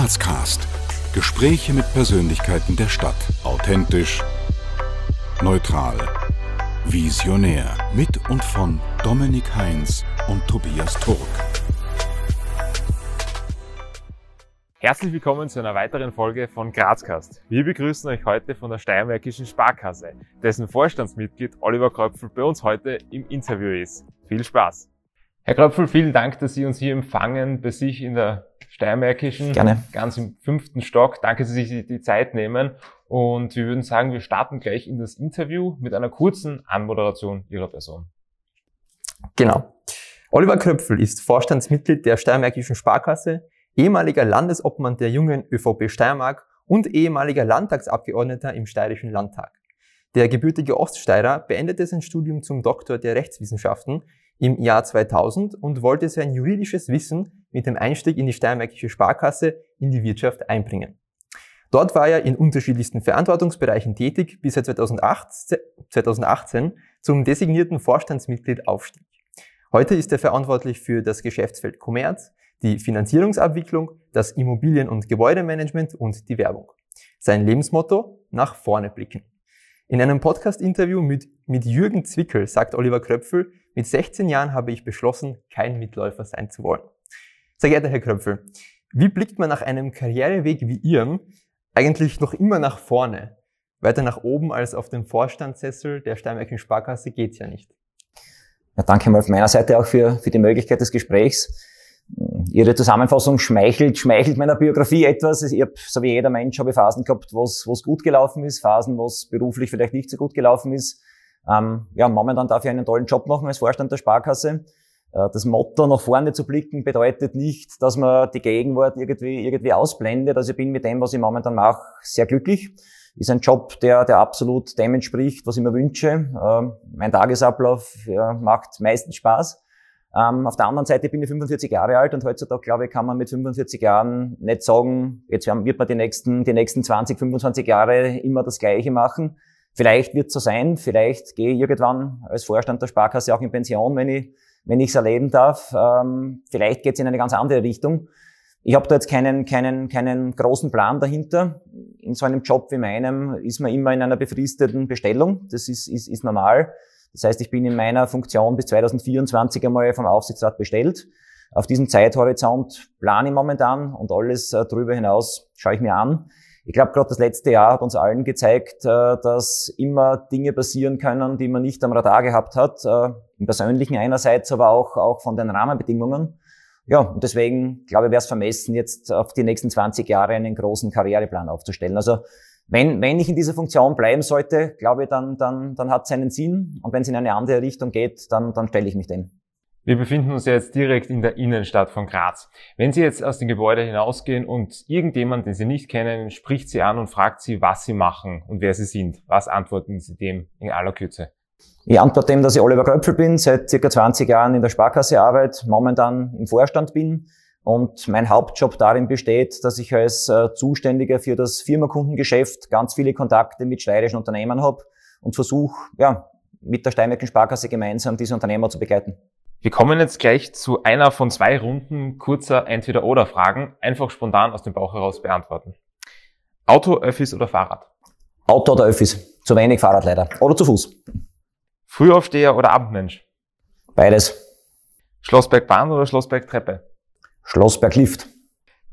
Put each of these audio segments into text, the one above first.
Grazcast. Gespräche mit Persönlichkeiten der Stadt. Authentisch, neutral, visionär. Mit und von Dominik Heinz und Tobias Turk. Herzlich willkommen zu einer weiteren Folge von Grazcast. Wir begrüßen euch heute von der Steiermärkischen Sparkasse, dessen Vorstandsmitglied Oliver Kröpfel bei uns heute im Interview ist. Viel Spaß! Herr Kröpfel, vielen Dank, dass Sie uns hier empfangen bei sich in der Steiermärkischen. Gerne. Ganz im fünften Stock. Danke, dass Sie sich die Zeit nehmen. Und wir würden sagen, wir starten gleich in das Interview mit einer kurzen Anmoderation Ihrer Person. Genau. Oliver Kröpfel ist Vorstandsmitglied der Steiermärkischen Sparkasse, ehemaliger Landesobmann der jungen ÖVP Steiermark und ehemaliger Landtagsabgeordneter im Steirischen Landtag. Der gebürtige Oststeirer beendete sein Studium zum Doktor der Rechtswissenschaften im Jahr 2000 und wollte sein juridisches Wissen mit dem Einstieg in die Steiermärkische Sparkasse in die Wirtschaft einbringen. Dort war er in unterschiedlichsten Verantwortungsbereichen tätig, bis er 2008, 2018 zum designierten Vorstandsmitglied aufstieg. Heute ist er verantwortlich für das Geschäftsfeld Kommerz, die Finanzierungsabwicklung, das Immobilien- und Gebäudemanagement und die Werbung. Sein Lebensmotto? Nach vorne blicken. In einem Podcast-Interview mit, mit Jürgen Zwickel sagt Oliver Kröpfel, mit 16 Jahren habe ich beschlossen, kein Mitläufer sein zu wollen. Sehr geehrter Herr Kröpfel, wie blickt man nach einem Karriereweg wie Ihrem eigentlich noch immer nach vorne? Weiter nach oben als auf dem Vorstandssessel der Steinmärkischen Sparkasse geht's ja nicht. Ja, danke mal von meiner Seite auch für, für die Möglichkeit des Gesprächs. Ihre Zusammenfassung schmeichelt, schmeichelt meiner Biografie etwas. Ich hab, so wie jeder Mensch, habe ich Phasen gehabt, wo es gut gelaufen ist, Phasen, wo es beruflich vielleicht nicht so gut gelaufen ist. Ähm, ja, momentan darf ich einen tollen Job machen als Vorstand der Sparkasse. Äh, das Motto, nach vorne zu blicken, bedeutet nicht, dass man die Gegenwart irgendwie, irgendwie ausblendet. Also ich bin mit dem, was ich momentan mache, sehr glücklich. Ist ein Job, der, der absolut dem entspricht, was ich mir wünsche. Ähm, mein Tagesablauf ja, macht meistens Spaß. Ähm, auf der anderen Seite bin ich 45 Jahre alt und heutzutage, glaube ich, kann man mit 45 Jahren nicht sagen, jetzt wird man die nächsten, die nächsten 20, 25 Jahre immer das Gleiche machen. Vielleicht wird es so sein, vielleicht gehe ich irgendwann als Vorstand der Sparkasse auch in Pension, wenn ich wenn ich es erleben darf. Ähm, vielleicht geht es in eine ganz andere Richtung. Ich habe da jetzt keinen, keinen, keinen großen Plan dahinter. In so einem Job wie meinem ist man immer in einer befristeten Bestellung. Das ist, ist, ist normal. Das heißt, ich bin in meiner Funktion bis 2024 einmal vom Aufsichtsrat bestellt. Auf diesem Zeithorizont plane ich momentan und alles äh, darüber hinaus schaue ich mir an. Ich glaube, gerade das letzte Jahr hat uns allen gezeigt, äh, dass immer Dinge passieren können, die man nicht am Radar gehabt hat. Äh, Im Persönlichen einerseits, aber auch, auch von den Rahmenbedingungen. Ja, und deswegen, glaube ich, wäre es vermessen, jetzt auf die nächsten 20 Jahre einen großen Karriereplan aufzustellen. Also wenn, wenn ich in dieser Funktion bleiben sollte, glaube ich, dann, dann, dann hat es einen Sinn. Und wenn es in eine andere Richtung geht, dann, dann stelle ich mich dem. Wir befinden uns jetzt direkt in der Innenstadt von Graz. Wenn Sie jetzt aus dem Gebäude hinausgehen und irgendjemand, den Sie nicht kennen, spricht Sie an und fragt Sie, was Sie machen und wer Sie sind, was antworten Sie dem in aller Kürze? Ich antworte dem, dass ich Oliver Kröpfel bin, seit circa 20 Jahren in der Sparkasse arbeite, momentan im Vorstand bin und mein Hauptjob darin besteht, dass ich als äh, Zuständiger für das Firmakundengeschäft ganz viele Kontakte mit steirischen Unternehmen habe und versuche, ja, mit der Steinmärkischen Sparkasse gemeinsam diese Unternehmer zu begleiten. Wir kommen jetzt gleich zu einer von zwei Runden kurzer Entweder-Oder-Fragen, einfach spontan aus dem Bauch heraus beantworten. Auto, Öffis oder Fahrrad? Auto oder Öffis. Zu wenig Fahrrad leider. Oder zu Fuß. Frühaufsteher oder Abendmensch? Beides. Schlossberg Bahn oder Schlossberg Treppe? Schlossberg Lift.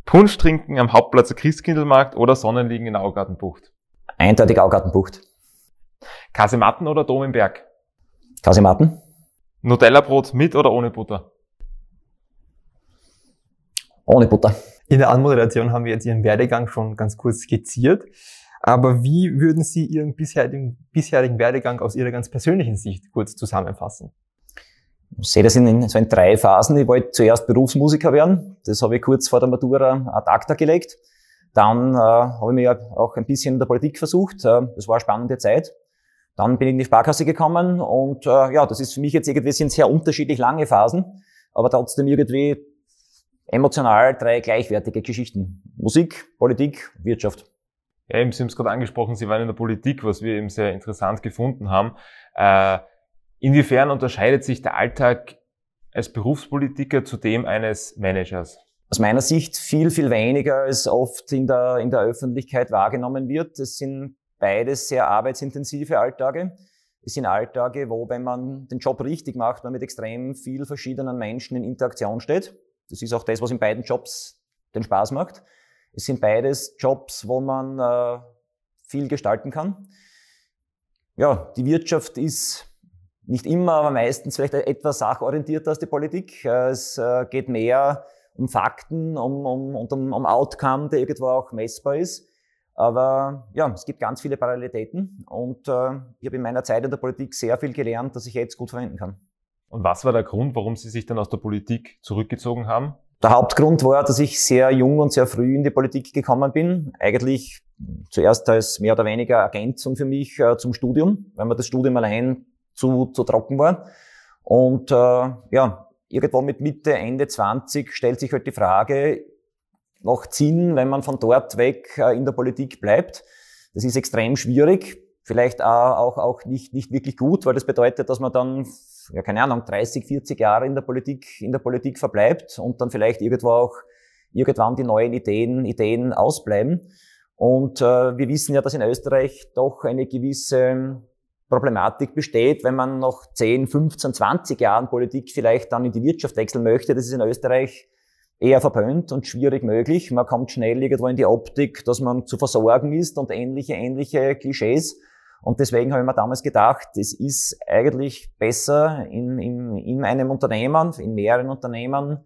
Punsch trinken am Hauptplatz der Christkindlmarkt oder Sonnenliegen in der Augartenbucht? Eindeutig Augartenbucht. Kasematten oder Dom im Berg? Kasematten. Nutella-Brot mit oder ohne Butter? Ohne Butter. In der Anmoderation haben wir jetzt Ihren Werdegang schon ganz kurz skizziert. Aber wie würden Sie Ihren bisherigen, bisherigen Werdegang aus Ihrer ganz persönlichen Sicht kurz zusammenfassen? Ich sehe das in, so in drei Phasen. Ich wollte zuerst Berufsmusiker werden. Das habe ich kurz vor der Matura ad acta gelegt. Dann äh, habe ich mich auch ein bisschen in der Politik versucht. Äh, das war eine spannende Zeit. Dann bin ich in die Sparkasse gekommen und äh, ja, das ist für mich jetzt irgendwie sind sehr unterschiedlich lange Phasen, aber trotzdem irgendwie emotional drei gleichwertige Geschichten. Musik, Politik, Wirtschaft. Ja, eben, Sie haben es gerade angesprochen, Sie waren in der Politik, was wir eben sehr interessant gefunden haben. Äh, inwiefern unterscheidet sich der Alltag als Berufspolitiker zu dem eines Managers? aus meiner Sicht viel, viel weniger als oft in der, in der Öffentlichkeit wahrgenommen wird. Es sind beides sehr arbeitsintensive Alltage. Es sind Alltage, wo, wenn man den Job richtig macht, man mit extrem viel verschiedenen Menschen in Interaktion steht. Das ist auch das, was in beiden Jobs den Spaß macht. Es sind beides Jobs, wo man äh, viel gestalten kann. Ja, die Wirtschaft ist nicht immer, aber meistens vielleicht etwas sachorientierter als die Politik. Es äh, geht mehr um Fakten um, um, und um, um Outcome, der irgendwo auch messbar ist. Aber ja, es gibt ganz viele Parallelitäten und äh, ich habe in meiner Zeit in der Politik sehr viel gelernt, das ich jetzt gut verwenden kann. Und was war der Grund, warum Sie sich dann aus der Politik zurückgezogen haben? Der Hauptgrund war, dass ich sehr jung und sehr früh in die Politik gekommen bin. Eigentlich zuerst als mehr oder weniger Ergänzung für mich äh, zum Studium, weil mir das Studium allein zu, zu trocken war. Und äh, ja, irgendwo mit Mitte, Ende 20 stellt sich halt die Frage, macht Sinn, wenn man von dort weg äh, in der Politik bleibt. Das ist extrem schwierig, vielleicht auch, auch nicht, nicht wirklich gut, weil das bedeutet, dass man dann, ja keine Ahnung, 30, 40 Jahre in der Politik, in der Politik verbleibt und dann vielleicht irgendwo auch irgendwann die neuen Ideen, Ideen ausbleiben. Und äh, wir wissen ja, dass in Österreich doch eine gewisse Problematik besteht, wenn man nach 10, 15, 20 Jahren Politik vielleicht dann in die Wirtschaft wechseln möchte. Das ist in Österreich eher verpönt und schwierig möglich. Man kommt schnell irgendwo in die Optik, dass man zu versorgen ist und ähnliche, ähnliche Klischees. Und deswegen habe ich mir damals gedacht, es ist eigentlich besser in, in, in einem Unternehmen, in mehreren Unternehmen,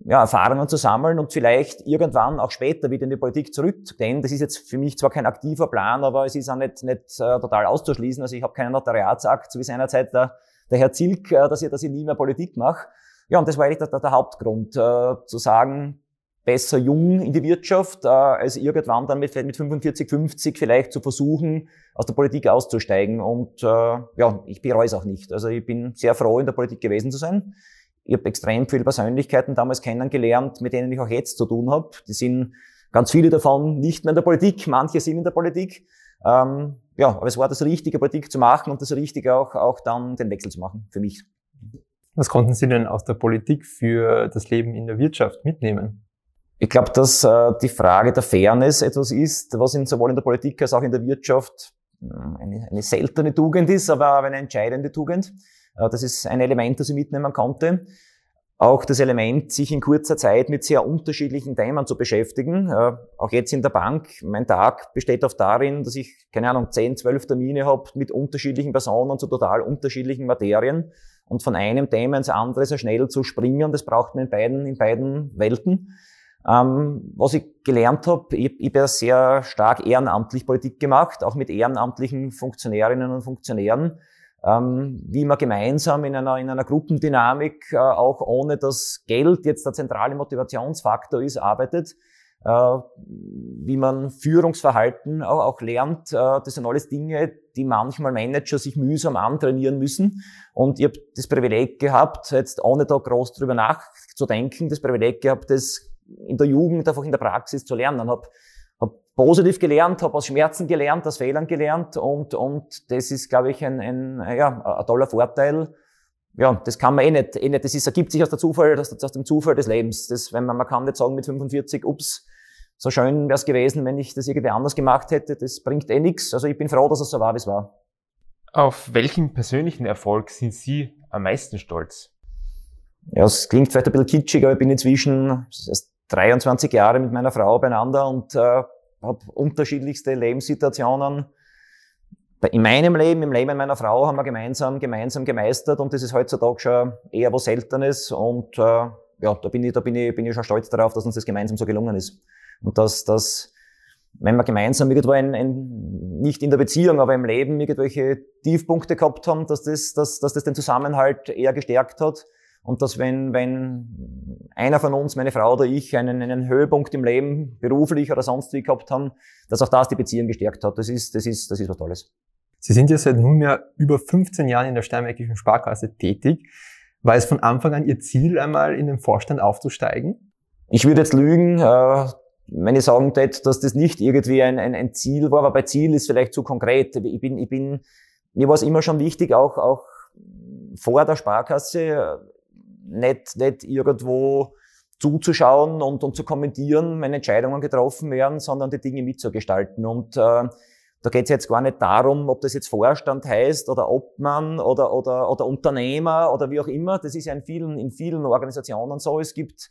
ja, Erfahrungen zu sammeln und vielleicht irgendwann auch später wieder in die Politik zurückzugehen. Das ist jetzt für mich zwar kein aktiver Plan, aber es ist auch nicht, nicht äh, total auszuschließen. Also ich habe keinen Notariatsakt, so wie seinerzeit der, der Herr Zilk, äh, dass, ich, dass ich nie mehr Politik mache. Ja, und das war eigentlich der, der, der Hauptgrund, äh, zu sagen, besser jung in die Wirtschaft, äh, als irgendwann dann mit, mit 45, 50 vielleicht zu versuchen, aus der Politik auszusteigen. Und äh, ja, ich bereue es auch nicht. Also ich bin sehr froh, in der Politik gewesen zu sein. Ich habe extrem viele Persönlichkeiten damals kennengelernt, mit denen ich auch jetzt zu tun habe. Die sind ganz viele davon nicht mehr in der Politik, manche sind in der Politik. Ähm, ja, aber es war das Richtige, Politik zu machen und das Richtige auch, auch dann den Wechsel zu machen, für mich. Was konnten Sie denn aus der Politik für das Leben in der Wirtschaft mitnehmen? Ich glaube, dass äh, die Frage der Fairness etwas ist, was in, sowohl in der Politik als auch in der Wirtschaft äh, eine, eine seltene Tugend ist, aber eine entscheidende Tugend. Äh, das ist ein Element, das ich mitnehmen konnte. Auch das Element, sich in kurzer Zeit mit sehr unterschiedlichen Themen zu beschäftigen. Äh, auch jetzt in der Bank. Mein Tag besteht oft darin, dass ich, keine Ahnung, 10, 12 Termine habe mit unterschiedlichen Personen zu total unterschiedlichen Materien. Und von einem Thema ins andere sehr schnell zu springen, das braucht man in beiden, in beiden Welten. Ähm, was ich gelernt habe, ich, ich habe sehr stark ehrenamtlich Politik gemacht, auch mit ehrenamtlichen Funktionärinnen und Funktionären ähm, wie man gemeinsam in einer, in einer Gruppendynamik, äh, auch ohne dass Geld jetzt der zentrale Motivationsfaktor ist, arbeitet, äh, wie man Führungsverhalten auch, auch lernt. Äh, das sind alles Dinge, die manchmal Manager sich mühsam antrainieren müssen. Und ich habe das Privileg gehabt, jetzt ohne da groß drüber nachzudenken, das Privileg gehabt, das in der Jugend einfach in der Praxis zu lernen. Hab positiv gelernt, habe aus Schmerzen gelernt, aus Fehlern gelernt und, und das ist, glaube ich, ein, ein, ja, ein toller Vorteil. Ja, das kann man eh nicht, eh nicht. Das ist, ergibt sich aus der Zufall, aus, aus dem Zufall des Lebens. Das, wenn man, man kann nicht sagen mit 45, ups, so schön wäre es gewesen, wenn ich das irgendwie anders gemacht hätte. Das bringt eh nichts. Also ich bin froh, dass es so war, wie es war. Auf welchen persönlichen Erfolg sind Sie am meisten stolz? Ja, es klingt vielleicht ein bisschen kitschig, aber ich bin inzwischen 23 Jahre mit meiner Frau beieinander und äh, habe unterschiedlichste Lebenssituationen. In meinem Leben, im Leben meiner Frau haben wir gemeinsam, gemeinsam gemeistert und das ist heutzutage schon eher was Seltenes und äh, ja, da bin ich, da bin ich, bin ich schon stolz darauf, dass uns das gemeinsam so gelungen ist. Und dass, dass wenn wir gemeinsam irgendwo ein, ein, nicht in der Beziehung, aber im Leben irgendwelche Tiefpunkte gehabt haben, dass das, dass, dass das den Zusammenhalt eher gestärkt hat und dass wenn, wenn einer von uns, meine Frau oder ich, einen, einen Höhepunkt im Leben, beruflich oder sonst wie gehabt haben, dass auch das die Beziehung gestärkt hat. Das ist, das ist, das ist was Tolles. Sie sind ja seit nunmehr über 15 Jahren in der Steinmärkischen Sparkasse tätig. War es von Anfang an Ihr Ziel, einmal in den Vorstand aufzusteigen? Ich würde jetzt lügen, äh, wenn ich sagen hätte, dass das nicht irgendwie ein, ein, ein Ziel war, aber bei Ziel ist vielleicht zu konkret. Ich bin, ich bin, mir war es immer schon wichtig, auch, auch vor der Sparkasse nicht, nicht irgendwo zuzuschauen und, und zu kommentieren, wenn Entscheidungen getroffen werden, sondern die Dinge mitzugestalten. Und äh, da geht es jetzt gar nicht darum, ob das jetzt Vorstand heißt oder Obmann oder, oder, oder Unternehmer oder wie auch immer. Das ist ja in vielen, in vielen Organisationen so. Es gibt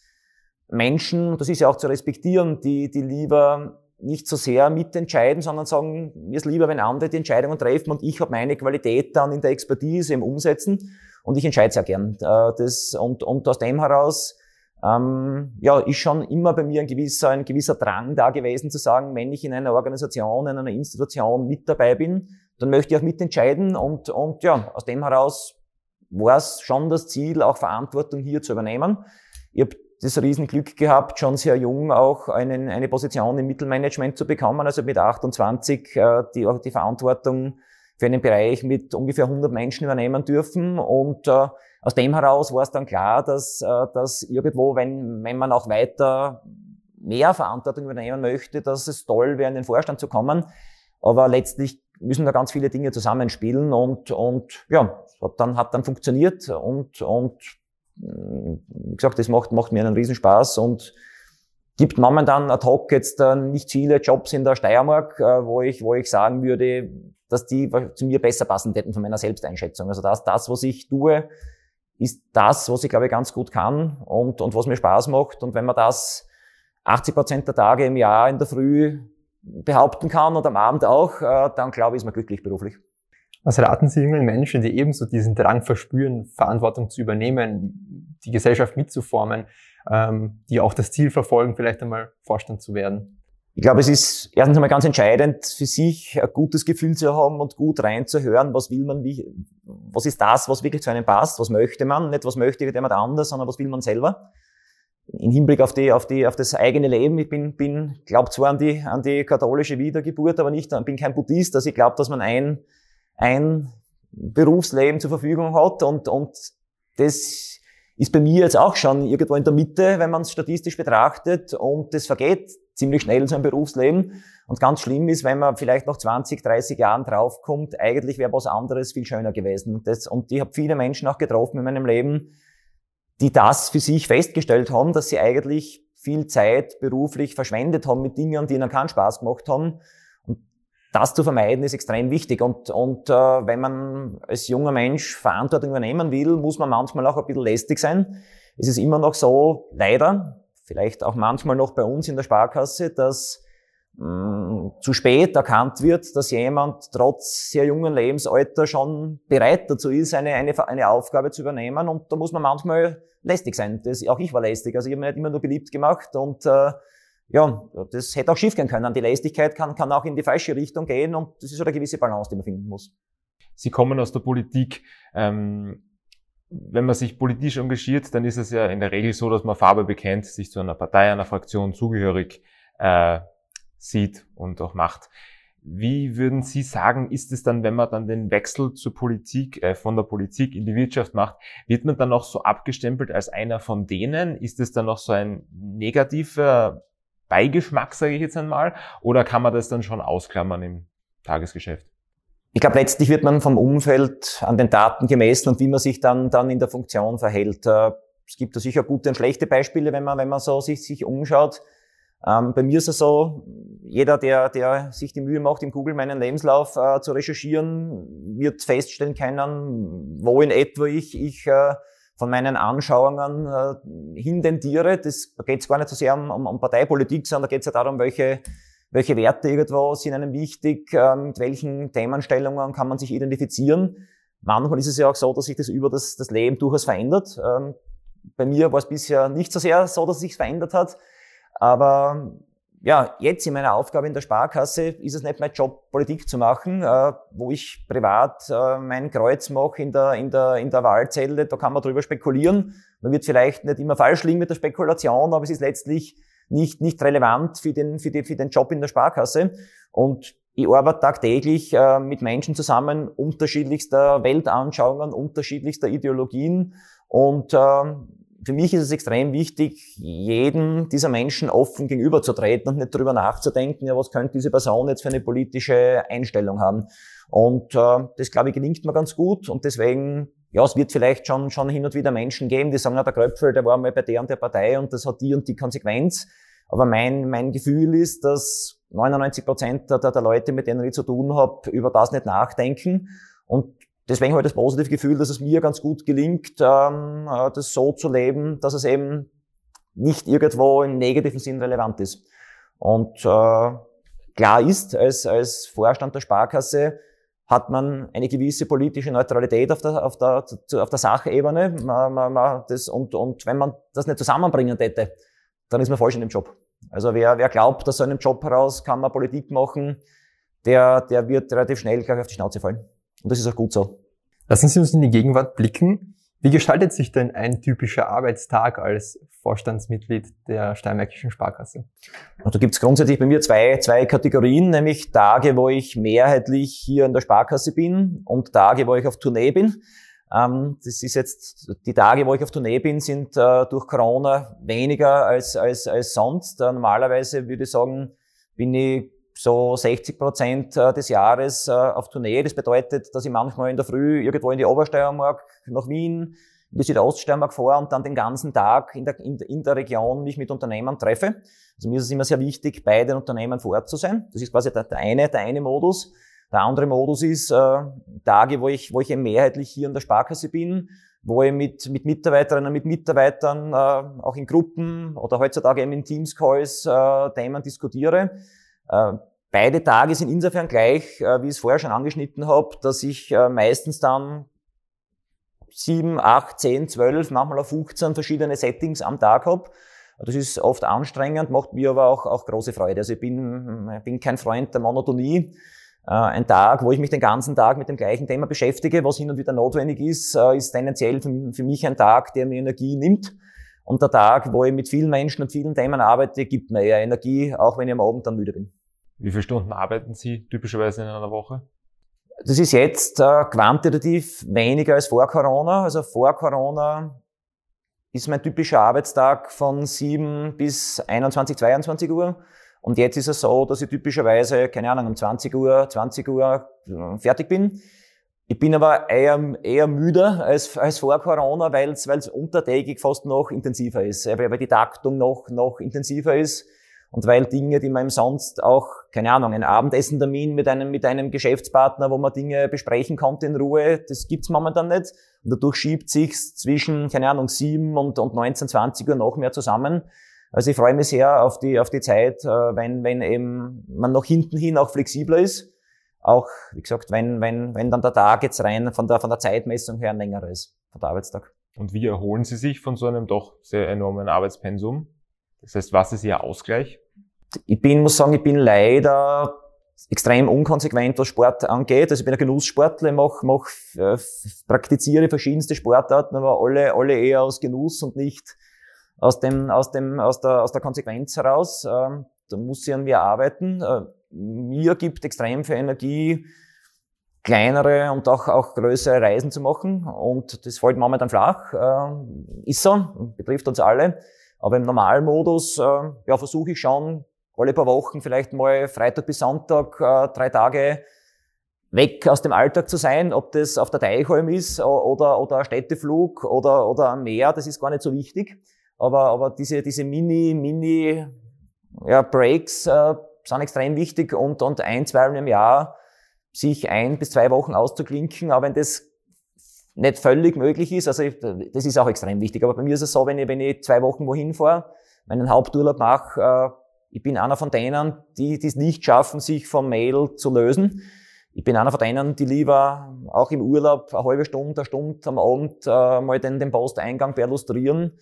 Menschen, das ist ja auch zu respektieren, die, die lieber nicht so sehr mitentscheiden, sondern sagen, mir ist lieber, wenn andere die Entscheidungen treffen und ich habe meine Qualität dann in der Expertise im Umsetzen und ich entscheide sehr gern. Äh, das, und, und aus dem heraus ähm, ja, ist schon immer bei mir ein gewisser, ein gewisser Drang da gewesen zu sagen, wenn ich in einer Organisation, in einer Institution mit dabei bin, dann möchte ich auch mitentscheiden und, und ja, aus dem heraus war es schon das Ziel, auch Verantwortung hier zu übernehmen. Ich habe das Riesenglück gehabt, schon sehr jung auch einen, eine Position im Mittelmanagement zu bekommen, also mit 28 äh, die, die Verantwortung für einen Bereich mit ungefähr 100 Menschen übernehmen dürfen und äh, aus dem heraus war es dann klar, dass, äh, dass irgendwo, wenn, wenn man auch weiter mehr Verantwortung übernehmen möchte, dass es toll wäre, in den Vorstand zu kommen. Aber letztlich müssen da ganz viele Dinge zusammenspielen und, und ja, hat dann, hat dann funktioniert und, und wie gesagt, das macht, macht mir einen Riesenspaß und gibt momentan ad hoc jetzt äh, nicht viele Jobs in der Steiermark, äh, wo ich, wo ich sagen würde, dass die zu mir besser passen hätten von meiner Selbsteinschätzung. Also das, das, was ich tue, ist das, was ich glaube ganz gut kann und, und was mir Spaß macht. Und wenn man das 80 Prozent der Tage im Jahr in der Früh behaupten kann und am Abend auch, äh, dann glaube ich, ist man glücklich beruflich. Was raten Sie jungen Menschen, die ebenso diesen Drang verspüren, Verantwortung zu übernehmen, die Gesellschaft mitzuformen, ähm, die auch das Ziel verfolgen, vielleicht einmal Vorstand zu werden? Ich glaube, es ist erstens einmal ganz entscheidend für sich, ein gutes Gefühl zu haben und gut reinzuhören, was will man, wie, was ist das, was wirklich zu einem passt, was möchte man, nicht was möchte jemand anders, sondern was will man selber. In Hinblick auf die, auf die, auf das eigene Leben. Ich bin, bin, glaube zwar an die, an die katholische Wiedergeburt, aber nicht, bin kein Buddhist, also ich glaube, dass man ein, ein Berufsleben zur Verfügung hat und, und das ist bei mir jetzt auch schon irgendwo in der Mitte, wenn man es statistisch betrachtet und das vergeht ziemlich schnell in so einem Berufsleben. Und ganz schlimm ist, wenn man vielleicht nach 20, 30 Jahren draufkommt, eigentlich wäre was anderes viel schöner gewesen. Das, und ich habe viele Menschen auch getroffen in meinem Leben, die das für sich festgestellt haben, dass sie eigentlich viel Zeit beruflich verschwendet haben mit Dingen, die ihnen keinen Spaß gemacht haben. Das zu vermeiden ist extrem wichtig. Und, und äh, wenn man als junger Mensch Verantwortung übernehmen will, muss man manchmal auch ein bisschen lästig sein. Es ist immer noch so, leider, vielleicht auch manchmal noch bei uns in der Sparkasse, dass mh, mm, zu spät erkannt wird, dass jemand trotz sehr jungen Lebensalter schon bereit dazu ist, eine, eine, eine Aufgabe zu übernehmen. Und da muss man manchmal lästig sein. Das, auch ich war lästig. Also ich habe mich nicht immer nur beliebt gemacht und äh, ja, das hätte auch schief gehen können. Die Lästigkeit kann, kann auch in die falsche Richtung gehen und das ist so eine gewisse Balance, die man finden muss. Sie kommen aus der Politik. Ähm wenn man sich politisch engagiert, dann ist es ja in der Regel so, dass man Farbe bekennt, sich zu einer Partei, einer Fraktion zugehörig äh, sieht und auch macht. Wie würden Sie sagen, ist es dann, wenn man dann den Wechsel zur Politik, äh, von der Politik in die Wirtschaft macht, wird man dann auch so abgestempelt als einer von denen? Ist es dann noch so ein negativer Beigeschmack, sage ich jetzt einmal, oder kann man das dann schon ausklammern im Tagesgeschäft? Ich glaube, letztlich wird man vom Umfeld an den Daten gemessen und wie man sich dann, dann in der Funktion verhält. Es gibt da sicher gute und schlechte Beispiele, wenn man, wenn man so sich, sich umschaut. Ähm, bei mir ist es so, jeder, der, der sich die Mühe macht, im Google meinen Lebenslauf äh, zu recherchieren, wird feststellen können, wo in etwa ich, ich äh, von meinen Anschauungen äh, hintendiere. Das, da geht es gar nicht so sehr um, um, um Parteipolitik, sondern da geht es ja darum, welche welche Werte irgendwo sind einem wichtig, ähm, mit welchen Themenstellungen kann man sich identifizieren. Manchmal ist es ja auch so, dass sich das über das, das Leben durchaus verändert. Ähm, bei mir war es bisher nicht so sehr so, dass es sich verändert hat. Aber ja, jetzt in meiner Aufgabe in der Sparkasse ist es nicht mein Job, Politik zu machen, äh, wo ich privat äh, mein Kreuz mache in der, in, der, in der Wahlzelle. Da kann man drüber spekulieren. Man wird vielleicht nicht immer falsch liegen mit der Spekulation, aber es ist letztlich nicht, nicht relevant für den, für, die, für den Job in der Sparkasse. Und ich arbeite tagtäglich äh, mit Menschen zusammen, unterschiedlichster Weltanschauungen, unterschiedlichster Ideologien. Und äh, für mich ist es extrem wichtig, jeden dieser Menschen offen gegenüberzutreten und nicht darüber nachzudenken, ja, was könnte diese Person jetzt für eine politische Einstellung haben. Und äh, das, glaube ich, gelingt mir ganz gut. Und deswegen ja, es wird vielleicht schon, schon hin und wieder Menschen geben, die sagen, na, der Kröpfel, der war mal bei der und der Partei und das hat die und die Konsequenz. Aber mein, mein Gefühl ist, dass 99 Prozent der, der Leute, mit denen ich zu tun habe, über das nicht nachdenken. Und deswegen ich das positive Gefühl, dass es mir ganz gut gelingt, ähm, äh, das so zu leben, dass es eben nicht irgendwo im negativen Sinn relevant ist. Und äh, klar ist, als, als Vorstand der Sparkasse hat man eine gewisse politische Neutralität auf der, auf der, auf der Sachebene. Man, man, man, das, und, und wenn man das nicht zusammenbringen hätte, dann ist man falsch in dem Job. Also wer, wer glaubt, dass so einem Job heraus kann man Politik machen, der, der wird relativ schnell gleich auf die Schnauze fallen. Und das ist auch gut so. Lassen Sie uns in die Gegenwart blicken. Wie gestaltet sich denn ein typischer Arbeitstag als Vorstandsmitglied der Steiermärkischen Sparkasse? Da gibt es grundsätzlich bei mir zwei, zwei Kategorien, nämlich Tage, wo ich mehrheitlich hier in der Sparkasse bin und Tage, wo ich auf Tournee bin. Ähm, das ist jetzt, die Tage, wo ich auf Tournee bin, sind äh, durch Corona weniger als, als, als sonst. Äh, normalerweise würde ich sagen, bin ich so 60 Prozent äh, des Jahres äh, auf Tournee. Das bedeutet, dass ich manchmal in der Früh irgendwo in die Obersteiermark nach Wien, in die Südoststeiermark fahre und dann den ganzen Tag in der, in, in der Region mich mit Unternehmern treffe. Also mir ist es immer sehr wichtig, bei den Unternehmen vor Ort zu sein. Das ist quasi der, der eine, der eine Modus. Der andere Modus ist äh, Tage, wo ich, wo ich eben mehrheitlich hier in der Sparkasse bin, wo ich mit, mit Mitarbeiterinnen und mit Mitarbeitern äh, auch in Gruppen oder heutzutage eben in Teams-Calls äh, Themen diskutiere. Äh, beide Tage sind insofern gleich, äh, wie ich es vorher schon angeschnitten habe, dass ich äh, meistens dann sieben, acht, zehn, zwölf, manchmal auch 15 verschiedene Settings am Tag habe. Das ist oft anstrengend, macht mir aber auch, auch große Freude. Also ich bin, bin kein Freund der Monotonie. Ein Tag, wo ich mich den ganzen Tag mit dem gleichen Thema beschäftige, was hin und wieder notwendig ist, ist tendenziell für mich ein Tag, der mir Energie nimmt. Und der Tag, wo ich mit vielen Menschen und vielen Themen arbeite, gibt mir eher Energie, auch wenn ich am Abend dann müde bin. Wie viele Stunden arbeiten Sie typischerweise in einer Woche? Das ist jetzt äh, quantitativ weniger als vor Corona. Also vor Corona ist mein typischer Arbeitstag von 7 bis 21, 22 Uhr. Und jetzt ist es so, dass ich typischerweise, keine Ahnung, um 20 Uhr, 20 Uhr äh, fertig bin. Ich bin aber eher, eher müder als, als vor Corona, weil es untertägig fast noch intensiver ist, weil die Taktung noch, noch intensiver ist und weil Dinge, die man sonst auch, keine Ahnung, ein Abendessentermin mit einem, mit einem Geschäftspartner, wo man Dinge besprechen konnte in Ruhe, das gibt's momentan nicht. Und dadurch schiebt sich's zwischen, keine Ahnung, 7 und, und 19, 20 Uhr noch mehr zusammen. Also ich freue mich sehr auf die, auf die Zeit, äh, wenn, wenn eben man noch hinten hin auch flexibler ist auch, wie gesagt, wenn, wenn, wenn dann der Tag jetzt rein von der, von der Zeitmessung her ein längerer ist, von der Arbeitstag. Und wie erholen Sie sich von so einem doch sehr enormen Arbeitspensum? Das heißt, was ist Ihr Ausgleich? Ich bin, muss sagen, ich bin leider extrem unkonsequent, was Sport angeht. Also ich bin ein Genusssportler, mach, mach, äh, praktiziere verschiedenste Sportarten, aber alle, alle eher aus Genuss und nicht aus dem, aus dem, aus der, aus der Konsequenz heraus. Ähm, da muss ich an mir arbeiten. Äh, mir gibt extrem viel Energie, kleinere und auch, auch größere Reisen zu machen. Und das fällt momentan flach. Äh, ist so, betrifft uns alle. Aber im Normalmodus äh, ja, versuche ich schon, alle paar Wochen vielleicht mal Freitag bis Sonntag äh, drei Tage weg aus dem Alltag zu sein, ob das auf der Teichholm ist oder, oder ein Städteflug oder, oder am Meer, das ist gar nicht so wichtig. Aber, aber diese, diese Mini, Mini ja, Breaks äh, sind extrem wichtig und, und ein, zweimal im Jahr sich ein bis zwei Wochen auszuklinken, aber wenn das nicht völlig möglich ist, also das ist auch extrem wichtig. Aber bei mir ist es so, wenn ich, wenn ich zwei Wochen wohin fahre, meinen Haupturlaub mache, äh, ich bin einer von denen, die es nicht schaffen, sich vom Mail zu lösen. Ich bin einer von denen, die lieber auch im Urlaub eine halbe Stunde, eine Stunde am Abend äh, mal den, den Posteingang perlustrieren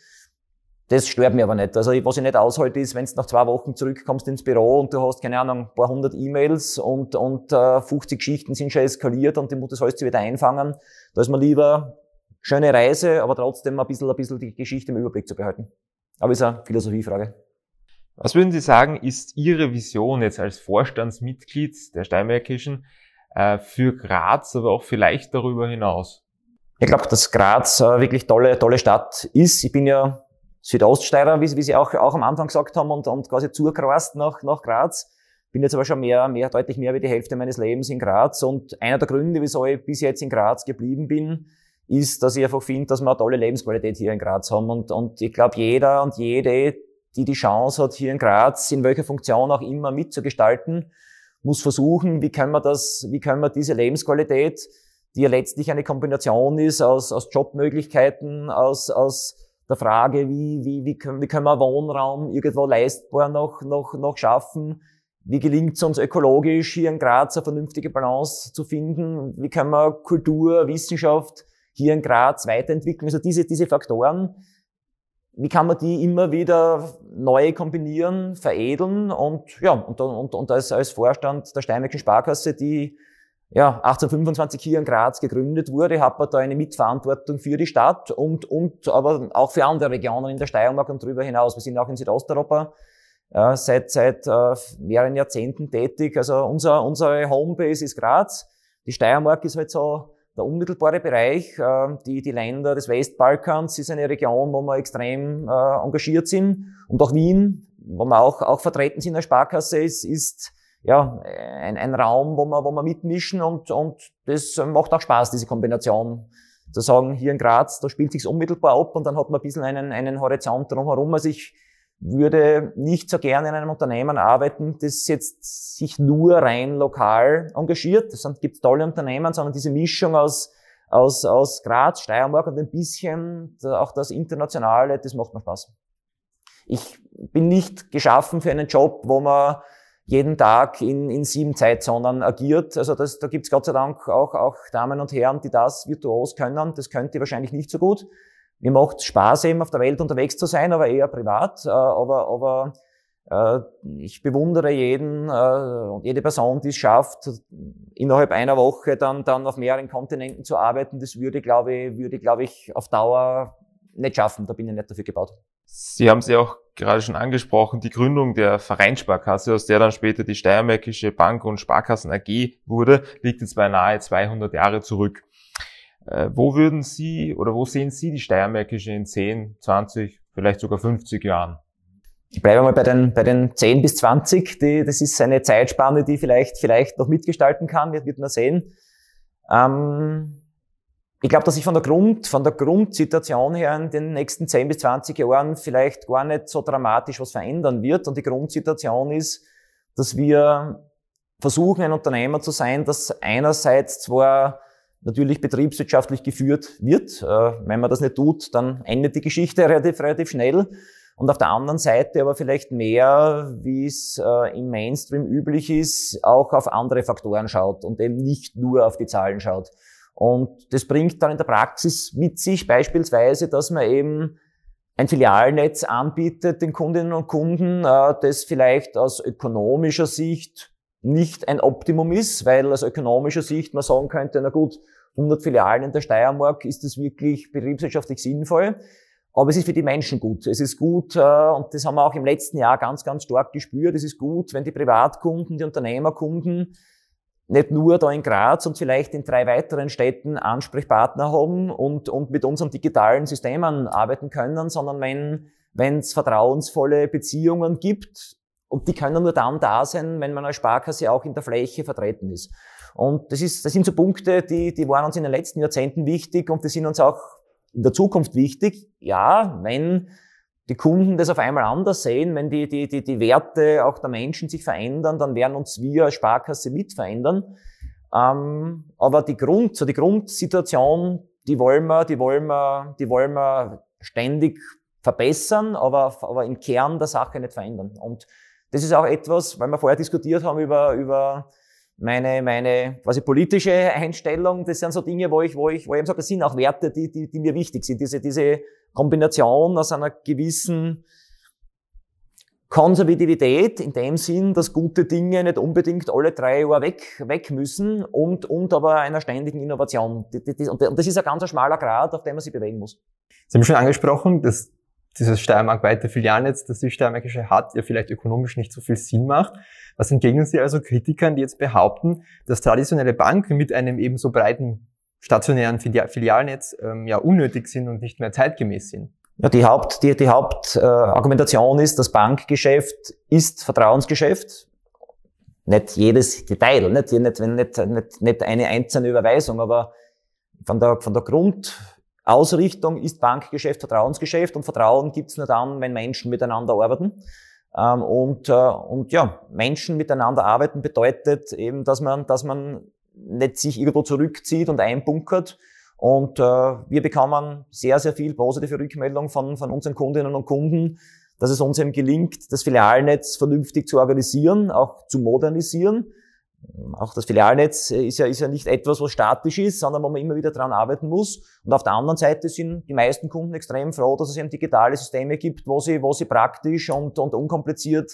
das stört mich aber nicht. Also was ich nicht aushalte, ist, wenn du nach zwei Wochen zurückkommst ins Büro und du hast, keine Ahnung, ein paar hundert E-Mails und, und äh, 50 Geschichten sind schon eskaliert und du musst das alles wieder einfangen. Da ist mir lieber schöne Reise, aber trotzdem ein bisschen, ein bisschen die Geschichte im Überblick zu behalten. Aber ist eine Philosophiefrage. Was würden Sie sagen, ist Ihre Vision jetzt als Vorstandsmitglied der Steinmärkischen äh, für Graz, aber auch vielleicht darüber hinaus? Ich glaube, dass Graz äh, wirklich tolle, tolle Stadt ist. Ich bin ja Südoststeirer, wie, wie Sie auch, auch am Anfang gesagt haben, und, und quasi zugrast nach, nach Graz. Bin jetzt aber schon mehr, mehr, deutlich mehr wie die Hälfte meines Lebens in Graz. Und einer der Gründe, wieso ich bis jetzt in Graz geblieben bin, ist, dass ich einfach finde, dass wir eine tolle Lebensqualität hier in Graz haben. Und, und ich glaube, jeder und jede, die die Chance hat, hier in Graz, in welcher Funktion auch immer mitzugestalten, muss versuchen, wie können wir das, wie können wir diese Lebensqualität, die ja letztlich eine Kombination ist aus, aus Jobmöglichkeiten, aus, aus der Frage, wie, wie, wie, können, wie können wir Wohnraum irgendwo leistbar noch, noch, noch schaffen, wie gelingt es uns ökologisch hier in Graz eine vernünftige Balance zu finden, wie können wir Kultur, Wissenschaft hier in Graz weiterentwickeln, also diese, diese Faktoren, wie kann man die immer wieder neu kombinieren, veredeln und ja, und, und, und als, als Vorstand der Steinmärkischen Sparkasse, die ja, 1825 hier in Graz gegründet wurde, hat man da eine Mitverantwortung für die Stadt und, und aber auch für andere Regionen in der Steiermark und darüber hinaus. Wir sind auch in Südosteuropa äh, seit, seit äh, mehreren Jahrzehnten tätig. Also unser, unsere Homebase ist Graz. Die Steiermark ist halt so der unmittelbare Bereich. Äh, die, die Länder des Westbalkans ist eine Region, wo wir extrem äh, engagiert sind. Und auch Wien, wo wir auch, auch vertreten sind als Sparkasse, ist, ist ja, ein, ein Raum, wo wir, wo wir mitmischen und, und das macht auch Spaß, diese Kombination. Zu sagen, hier in Graz, da spielt sich's unmittelbar ab und dann hat man ein bisschen einen, einen Horizont drumherum. Also ich würde nicht so gerne in einem Unternehmen arbeiten, das jetzt sich nur rein lokal engagiert. Es gibt tolle Unternehmen, sondern diese Mischung aus, aus, aus Graz, Steiermark und ein bisschen auch das Internationale, das macht mir Spaß. Ich bin nicht geschaffen für einen Job, wo man jeden Tag in, in sieben Zeitzonen agiert. Also das, da gibt's Gott sei Dank auch, auch Damen und Herren, die das virtuos können. Das könnt ihr wahrscheinlich nicht so gut. Mir macht Spaß eben auf der Welt unterwegs zu sein, aber eher privat. Äh, aber, aber äh, ich bewundere jeden äh, und jede Person, die es schafft, innerhalb einer Woche dann, dann auf mehreren Kontinenten zu arbeiten. Das würde, glaube ich, würde, glaube ich, auf Dauer nicht schaffen. Da bin ich nicht dafür gebaut. Sie haben es ja auch gerade schon angesprochen, die Gründung der Vereinssparkasse, aus der dann später die Steiermärkische Bank- und Sparkassen AG wurde, liegt jetzt beinahe 200 Jahre zurück. Äh, wo würden Sie oder wo sehen Sie die Steiermärkische in 10, 20, vielleicht sogar 50 Jahren? Ich bleibe mal bei den, bei den 10 bis 20. Die, das ist eine Zeitspanne, die vielleicht, vielleicht noch mitgestalten kann, wird, wird man sehen. Ähm, ich glaube, dass sich von der Grund, von der Grundsituation her in den nächsten 10 bis 20 Jahren vielleicht gar nicht so dramatisch was verändern wird. Und die Grundsituation ist, dass wir versuchen, ein Unternehmer zu sein, das einerseits zwar natürlich betriebswirtschaftlich geführt wird. Äh, wenn man das nicht tut, dann endet die Geschichte relativ, relativ schnell. Und auf der anderen Seite aber vielleicht mehr, wie es äh, im Mainstream üblich ist, auch auf andere Faktoren schaut und eben nicht nur auf die Zahlen schaut. Und das bringt dann in der Praxis mit sich beispielsweise, dass man eben ein Filialnetz anbietet den Kundinnen und Kunden, äh, das vielleicht aus ökonomischer Sicht nicht ein Optimum ist, weil aus ökonomischer Sicht man sagen könnte, na gut, 100 Filialen in der Steiermark, ist das wirklich betriebswirtschaftlich sinnvoll? Aber es ist für die Menschen gut. Es ist gut, äh, und das haben wir auch im letzten Jahr ganz, ganz stark gespürt, es ist gut, wenn die Privatkunden, die Unternehmerkunden nicht nur da in Graz und vielleicht in drei weiteren Städten Ansprechpartner haben und, und mit unseren digitalen Systemen arbeiten können, sondern wenn wenn es vertrauensvolle Beziehungen gibt und die können nur dann da sein, wenn man als Sparkasse auch in der Fläche vertreten ist. Und das, ist, das sind so Punkte, die, die waren uns in den letzten Jahrzehnten wichtig und die sind uns auch in der Zukunft wichtig. Ja, wenn die Kunden das auf einmal anders sehen, wenn die, die, die, die Werte auch der Menschen sich verändern, dann werden uns wir als Sparkasse mit verändern. Ähm, aber die Grund, so die Grundsituation, die wollen wir, die wollen wir, die wollen wir ständig verbessern, aber, aber im Kern der Sache nicht verändern. Und das ist auch etwas, weil wir vorher diskutiert haben über, über meine, meine quasi politische Einstellung. Das sind so Dinge, wo ich, wo ich, wo ich eben sage, das sind auch Werte, die, die, die mir wichtig sind. Diese, diese Kombination aus einer gewissen Konservativität in dem Sinn, dass gute Dinge nicht unbedingt alle drei Jahre weg, weg müssen und, und aber einer ständigen Innovation. Und das ist ein ganz schmaler Grad, auf dem man sich bewegen muss. Sie haben schon angesprochen, dass dieses Steiermark-weite Filialnetz, das die Steiermärkische hat, ja vielleicht ökonomisch nicht so viel Sinn macht. Was entgegnen Sie also Kritikern, die jetzt behaupten, dass traditionelle Banken mit einem ebenso breiten stationären Filialnetz ähm, ja unnötig sind und nicht mehr zeitgemäß sind. Ja, die Haupt, die, die Hauptargumentation äh, ist, das Bankgeschäft ist Vertrauensgeschäft. Nicht jedes Detail, nicht, nicht, nicht, nicht, nicht eine einzelne Überweisung, aber von der, von der Grundausrichtung ist Bankgeschäft Vertrauensgeschäft und Vertrauen gibt's nur dann, wenn Menschen miteinander arbeiten. Ähm, und, äh, und ja, Menschen miteinander arbeiten bedeutet eben, dass man, dass man nicht sich irgendwo zurückzieht und einbunkert. Und äh, wir bekommen sehr, sehr viel positive Rückmeldung von, von unseren Kundinnen und Kunden, dass es uns eben gelingt, das Filialnetz vernünftig zu organisieren, auch zu modernisieren. Auch das Filialnetz ist ja, ist ja nicht etwas, was statisch ist, sondern wo man immer wieder dran arbeiten muss. Und auf der anderen Seite sind die meisten Kunden extrem froh, dass es eben digitale Systeme gibt, wo sie, wo sie praktisch und, und unkompliziert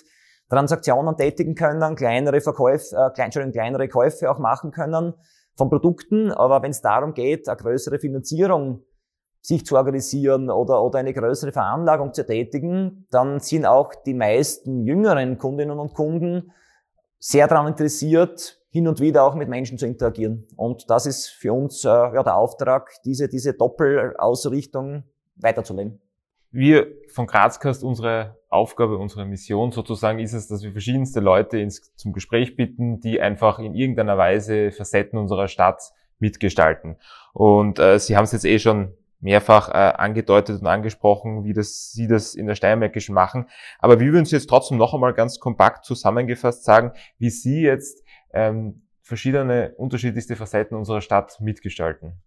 Transaktionen tätigen können, kleinere Verkäufe, äh, klein, kleinere Käufe auch machen können von Produkten. Aber wenn es darum geht, eine größere Finanzierung sich zu organisieren oder, oder eine größere Veranlagung zu tätigen, dann sind auch die meisten jüngeren Kundinnen und Kunden sehr daran interessiert, hin und wieder auch mit Menschen zu interagieren. Und das ist für uns äh, ja, der Auftrag, diese, diese Doppelausrichtung weiterzuleben. Wir von Grazcast, unsere Aufgabe, unsere Mission sozusagen ist es, dass wir verschiedenste Leute ins, zum Gespräch bitten, die einfach in irgendeiner Weise Facetten unserer Stadt mitgestalten. Und äh, Sie haben es jetzt eh schon mehrfach äh, angedeutet und angesprochen, wie das Sie das in der Steiermärkischen machen. Aber wir würden Sie jetzt trotzdem noch einmal ganz kompakt zusammengefasst sagen, wie Sie jetzt ähm, verschiedene unterschiedlichste Facetten unserer Stadt mitgestalten.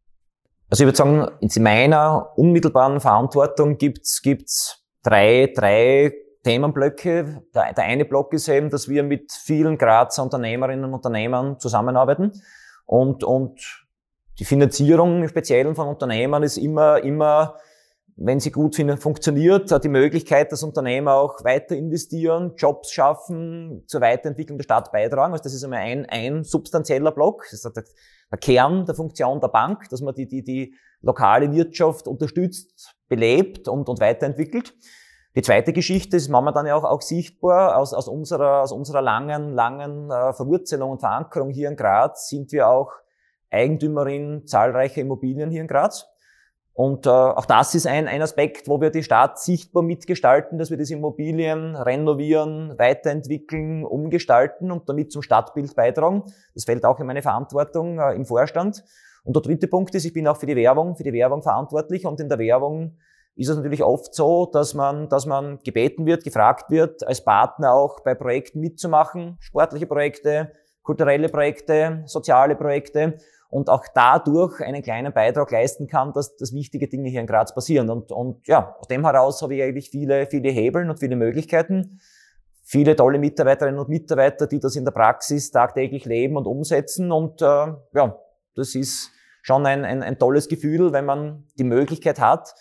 Also ich würde sagen, in meiner unmittelbaren Verantwortung gibt's gibt's drei, drei Themenblöcke. Der, der eine Block ist eben, dass wir mit vielen Grazer Unternehmerinnen und Unternehmern zusammenarbeiten und, und die Finanzierung im Speziellen von Unternehmen ist immer, immer, wenn sie gut funktioniert, die Möglichkeit, dass Unternehmer auch weiter investieren, Jobs schaffen, zur Weiterentwicklung der Stadt beitragen. Also das ist einmal ein, ein substanzieller Block. Das ist der, der Kern der Funktion der Bank, dass man die, die, die lokale Wirtschaft unterstützt, belebt und, und weiterentwickelt. Die zweite Geschichte ist momentan ja auch, auch sichtbar. Aus, aus, unserer, aus unserer langen, langen äh, Verwurzelung und Verankerung hier in Graz sind wir auch Eigentümerin zahlreicher Immobilien hier in Graz. Und äh, auch das ist ein, ein Aspekt, wo wir die Stadt sichtbar mitgestalten, dass wir diese Immobilien renovieren, weiterentwickeln, umgestalten und damit zum Stadtbild beitragen. Das fällt auch in meine Verantwortung äh, im Vorstand. Und der dritte Punkt ist, ich bin auch für die Werbung, für die Werbung verantwortlich und in der Werbung ist es natürlich oft so, dass man, dass man gebeten wird, gefragt wird, als Partner auch bei Projekten mitzumachen, sportliche Projekte, kulturelle Projekte, soziale Projekte und auch dadurch einen kleinen Beitrag leisten kann, dass, dass wichtige Dinge hier in Graz passieren. Und, und ja, aus dem heraus habe ich eigentlich viele, viele Hebeln und viele Möglichkeiten. Viele tolle Mitarbeiterinnen und Mitarbeiter, die das in der Praxis tagtäglich leben und umsetzen. Und äh, ja, das ist schon ein, ein, ein tolles Gefühl, wenn man die Möglichkeit hat,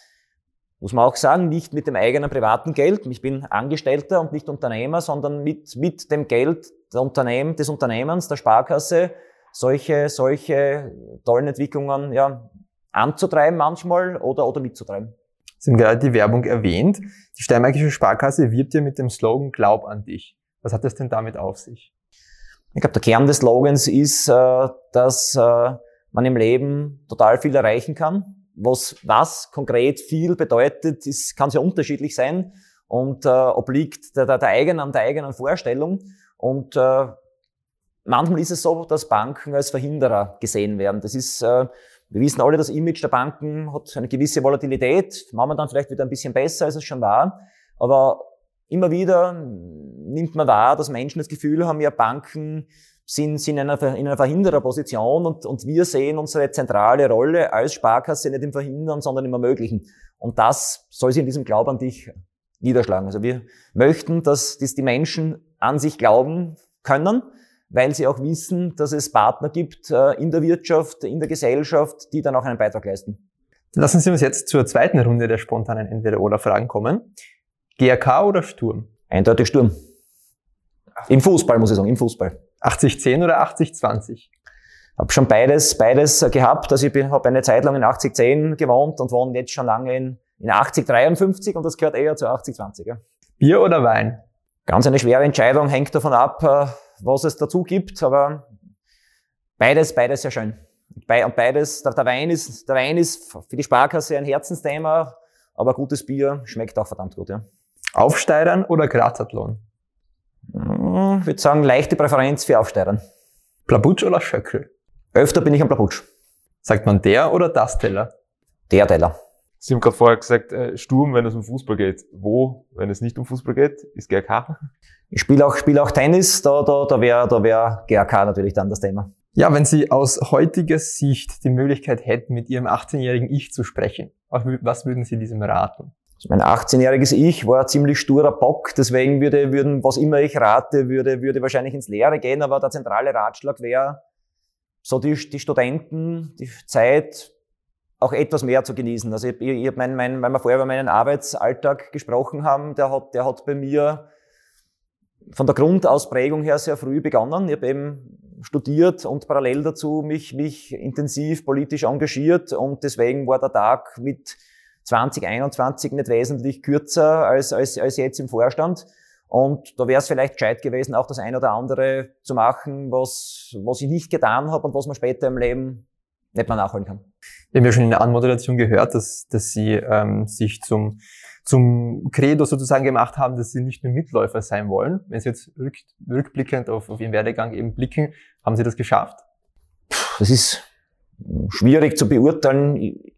muss man auch sagen, nicht mit dem eigenen privaten Geld. Ich bin Angestellter und nicht Unternehmer, sondern mit, mit dem Geld der Unternehmen, des Unternehmens, der Sparkasse, solche, solche tollen Entwicklungen ja, anzutreiben manchmal oder, oder mitzutreiben. Sie haben gerade die Werbung erwähnt. Die Steinmärkische Sparkasse wirbt ja mit dem Slogan Glaub an dich. Was hat das denn damit auf sich? Ich glaube, der Kern des Slogans ist, äh, dass äh, man im Leben total viel erreichen kann. Was, was konkret viel bedeutet, ist, kann sehr unterschiedlich sein und äh, obliegt der, der, der, eigenen, der eigenen Vorstellung. Und äh, Manchmal ist es so, dass Banken als Verhinderer gesehen werden. Das ist, äh, wir wissen alle, das Image der Banken hat eine gewisse Volatilität, momentan vielleicht wieder ein bisschen besser, als es schon war. Aber immer wieder nimmt man wahr, dass Menschen das Gefühl haben, ja, Banken sind, sind in, einer, in einer Verhindererposition und, und wir sehen unsere zentrale Rolle als Sparkasse nicht im Verhindern, sondern im Ermöglichen. Und das soll sich in diesem Glauben an dich niederschlagen. Also wir möchten, dass, dass die Menschen an sich glauben können, weil sie auch wissen, dass es Partner gibt äh, in der Wirtschaft, in der Gesellschaft, die dann auch einen Beitrag leisten. Lassen Sie uns jetzt zur zweiten Runde der spontanen Entweder-Oder-Fragen kommen. GRK oder Sturm? Eindeutig Sturm. Im Fußball, muss ich sagen, im Fußball. 80-10 oder 80-20? Habe schon beides, beides gehabt. Also ich habe eine Zeit lang in 80-10 gewohnt und wohne jetzt schon lange in, in 80-53 und das gehört eher zu 80-20. Ja. Bier oder Wein? Ganz eine schwere Entscheidung, hängt davon ab, äh, was es dazu gibt, aber beides, beides sehr schön. Und beides, der, Wein ist, der Wein ist für die Sparkasse ein Herzensthema, aber gutes Bier schmeckt auch verdammt gut, ja. Aufsteigern oder Grazathlon? Hm, ich würde sagen, leichte Präferenz für Aufsteigern. Plabutsch oder Schöckel? Öfter bin ich am Plabutsch. Sagt man der oder das Teller? Der Teller. Sie haben gerade vorher gesagt, äh, Sturm, wenn es um Fußball geht. Wo, wenn es nicht um Fußball geht, ist GRK? Ich spiele auch, spiele auch Tennis, da, da, da wäre da wär GRK natürlich dann das Thema. Ja, wenn Sie aus heutiger Sicht die Möglichkeit hätten, mit Ihrem 18-jährigen Ich zu sprechen, was würden Sie diesem raten? Also mein 18-jähriges Ich war ein ziemlich sturer Bock, deswegen würde, würden, was immer ich rate, würde, würde wahrscheinlich ins Leere gehen, aber der zentrale Ratschlag wäre, so die, die Studenten, die Zeit auch etwas mehr zu genießen. Also ich, ich, mein, mein, weil wir vorher über meinen Arbeitsalltag gesprochen haben, der hat, der hat bei mir von der Grundausprägung her sehr früh begonnen. Ich habe eben studiert und parallel dazu mich, mich intensiv politisch engagiert und deswegen war der Tag mit 2021 nicht wesentlich kürzer als, als, als jetzt im Vorstand. Und da wäre es vielleicht gescheit gewesen, auch das eine oder andere zu machen, was, was ich nicht getan habe und was man später im Leben nicht mehr nachholen kann. Wir haben ja schon in der Anmoderation gehört, dass, dass Sie ähm, sich zum, zum Credo sozusagen gemacht haben, dass Sie nicht nur Mitläufer sein wollen. Wenn Sie jetzt rück, rückblickend auf, auf Ihren Werdegang eben blicken, haben Sie das geschafft? Das ist schwierig zu beurteilen. Ich,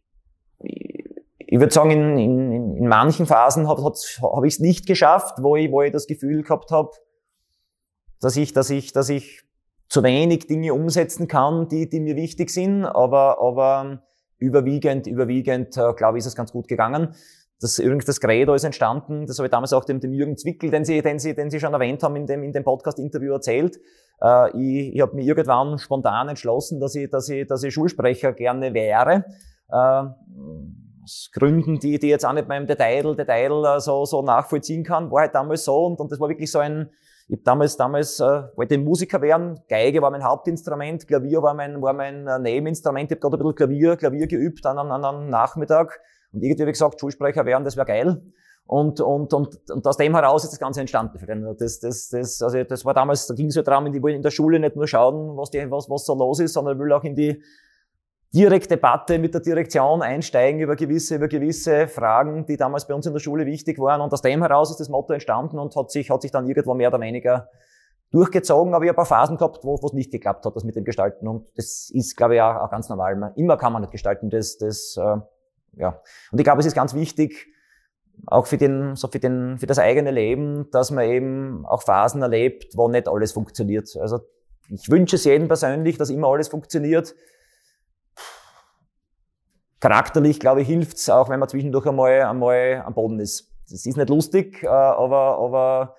ich würde sagen, in, in, in manchen Phasen habe hab ich es nicht geschafft, wo ich, wo ich das Gefühl gehabt habe, dass ich, dass ich, dass ich zu wenig Dinge umsetzen kann, die, die mir wichtig sind, aber, aber überwiegend, überwiegend, äh, glaube ich, ist es ganz gut gegangen. Das, übrigens, das Credo ist entstanden, das habe ich damals auch dem, dem Jürgen Zwickel, den Sie, den, Sie, den Sie schon erwähnt haben, in dem, in dem Podcast-Interview erzählt. Äh, ich ich habe mir irgendwann spontan entschlossen, dass ich, dass ich, dass ich Schulsprecher gerne wäre. Äh, aus Gründen, die, die jetzt auch nicht meinem Detail, Detail äh, so, so nachvollziehen kann, war halt damals so und, und das war wirklich so ein, ich hab damals, damals äh, wollte Musiker werden, Geige war mein Hauptinstrument, Klavier war mein, war mein äh, Nebeninstrument, ich habe gerade ein bisschen Klavier, Klavier geübt an, an, an einem Nachmittag und irgendwie habe ich gesagt, Schulsprecher werden, das wäre geil. Und, und, und, und aus dem heraus ist das Ganze entstanden. Das, das, das, also das war damals, da ging es ja darum, ich wollte in der Schule nicht nur schauen, was, die, was, was so los ist, sondern ich will auch in die, direkt Debatte mit der Direktion einsteigen über gewisse, über gewisse Fragen, die damals bei uns in der Schule wichtig waren. Und aus dem heraus ist das Motto entstanden und hat sich, hat sich dann irgendwo mehr oder weniger durchgezogen. Aber ich habe ein paar Phasen gehabt, wo es nicht geklappt hat, das mit dem Gestalten. Und das ist, glaube ich, auch, auch ganz normal. Immer kann man nicht gestalten. Das, das, äh, ja. Und ich glaube, es ist ganz wichtig, auch für den, so für den, für das eigene Leben, dass man eben auch Phasen erlebt, wo nicht alles funktioniert. Also, ich wünsche es jedem persönlich, dass immer alles funktioniert charakterlich, glaube ich, hilft's auch, wenn man zwischendurch einmal, einmal am Boden ist. Das ist nicht lustig, äh, aber, aber